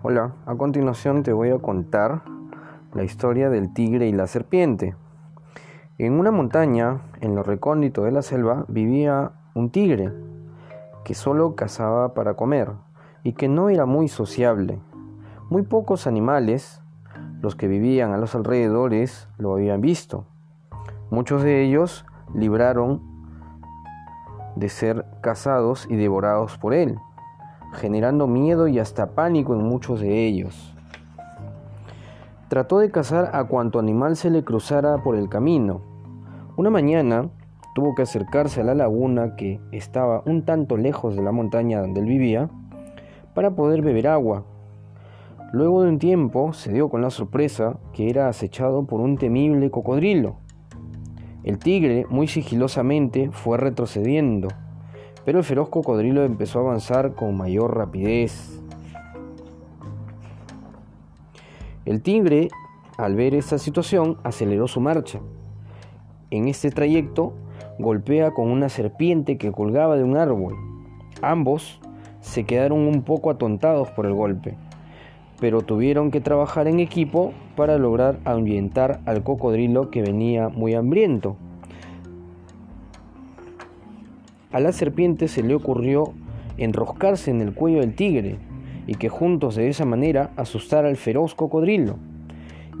Hola, a continuación te voy a contar la historia del tigre y la serpiente. En una montaña, en lo recóndito de la selva, vivía un tigre que solo cazaba para comer y que no era muy sociable. Muy pocos animales, los que vivían a los alrededores, lo habían visto. Muchos de ellos libraron de ser cazados y devorados por él generando miedo y hasta pánico en muchos de ellos. Trató de cazar a cuanto animal se le cruzara por el camino. Una mañana tuvo que acercarse a la laguna que estaba un tanto lejos de la montaña donde él vivía para poder beber agua. Luego de un tiempo se dio con la sorpresa que era acechado por un temible cocodrilo. El tigre muy sigilosamente fue retrocediendo pero el feroz cocodrilo empezó a avanzar con mayor rapidez. El tigre, al ver esta situación, aceleró su marcha. En este trayecto, golpea con una serpiente que colgaba de un árbol. Ambos se quedaron un poco atontados por el golpe, pero tuvieron que trabajar en equipo para lograr ahuyentar al cocodrilo que venía muy hambriento. A la serpiente se le ocurrió enroscarse en el cuello del tigre y que juntos de esa manera asustara al feroz cocodrilo.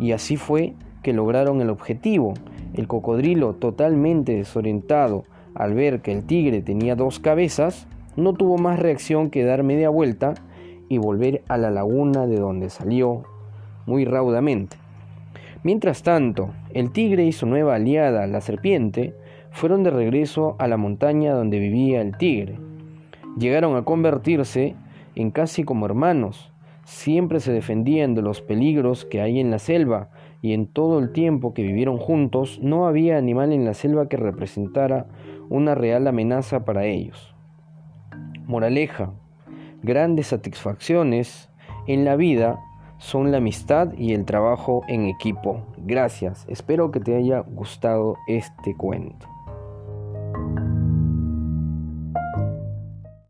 Y así fue que lograron el objetivo. El cocodrilo, totalmente desorientado al ver que el tigre tenía dos cabezas, no tuvo más reacción que dar media vuelta y volver a la laguna de donde salió muy raudamente. Mientras tanto, el tigre y su nueva aliada, la serpiente, fueron de regreso a la montaña donde vivía el tigre. Llegaron a convertirse en casi como hermanos. Siempre se defendían de los peligros que hay en la selva y en todo el tiempo que vivieron juntos no había animal en la selva que representara una real amenaza para ellos. Moraleja, grandes satisfacciones en la vida son la amistad y el trabajo en equipo. Gracias, espero que te haya gustado este cuento.